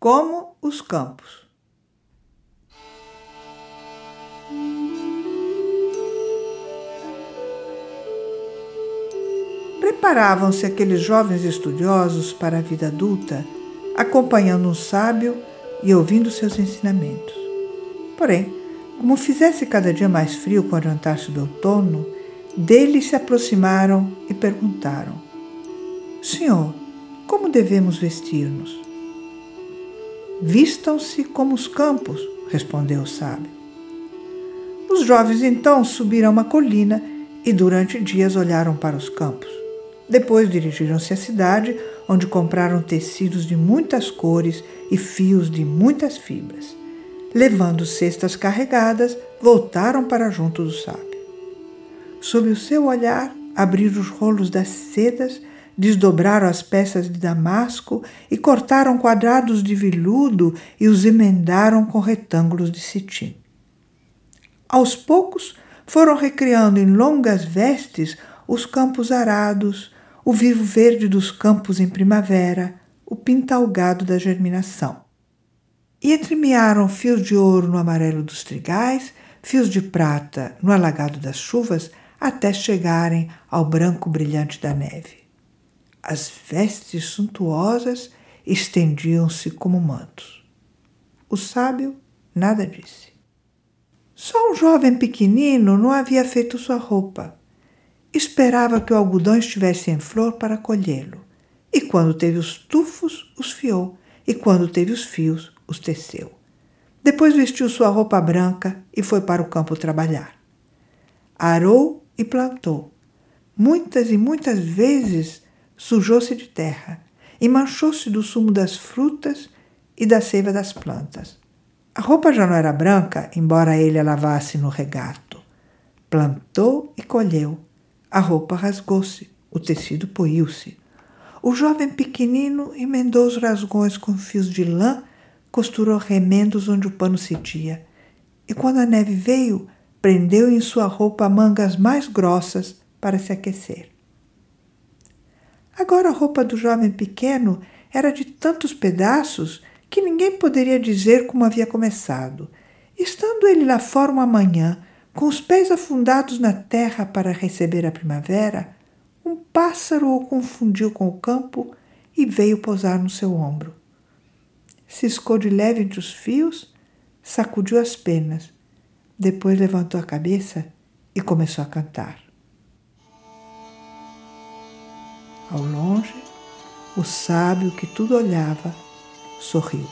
como os campos. Preparavam-se aqueles jovens estudiosos para a vida adulta, acompanhando um sábio e ouvindo seus ensinamentos. Porém, como fizesse cada dia mais frio com o adiantar-se do outono, dele se aproximaram e perguntaram: Senhor, como devemos vestir-nos? Vistam-se como os campos, respondeu o sábio. Os jovens então subiram uma colina e durante dias olharam para os campos. Depois dirigiram-se à cidade, onde compraram tecidos de muitas cores e fios de muitas fibras. Levando cestas carregadas, voltaram para junto do sábio. Sob o seu olhar, abriram os rolos das sedas, desdobraram as peças de damasco e cortaram quadrados de veludo e os emendaram com retângulos de cetim. Aos poucos, foram recriando em longas vestes os campos arados, o vivo verde dos campos em primavera, o pintalgado da germinação e entremearam fios de ouro no amarelo dos trigais, fios de prata no alagado das chuvas, até chegarem ao branco brilhante da neve. As vestes suntuosas estendiam-se como mantos. O sábio nada disse. Só um jovem pequenino não havia feito sua roupa. Esperava que o algodão estivesse em flor para colhê-lo. E quando teve os tufos, os fiou. E quando teve os fios, os teceu. Depois vestiu sua roupa branca e foi para o campo trabalhar. Arou e plantou. Muitas e muitas vezes sujou-se de terra e manchou-se do sumo das frutas e da seiva das plantas. A roupa já não era branca, embora ele a lavasse no regato. Plantou e colheu. A roupa rasgou-se, o tecido poiu-se. O jovem pequenino emendou os rasgões com fios de lã costurou remendos onde o pano cedia, e quando a neve veio, prendeu em sua roupa mangas mais grossas para se aquecer. Agora a roupa do jovem pequeno era de tantos pedaços que ninguém poderia dizer como havia começado. Estando ele lá fora uma manhã, com os pés afundados na terra para receber a primavera, um pássaro o confundiu com o campo e veio pousar no seu ombro ciscou de leve entre os fios, sacudiu as penas, depois levantou a cabeça e começou a cantar. Ao longe, o sábio que tudo olhava sorriu.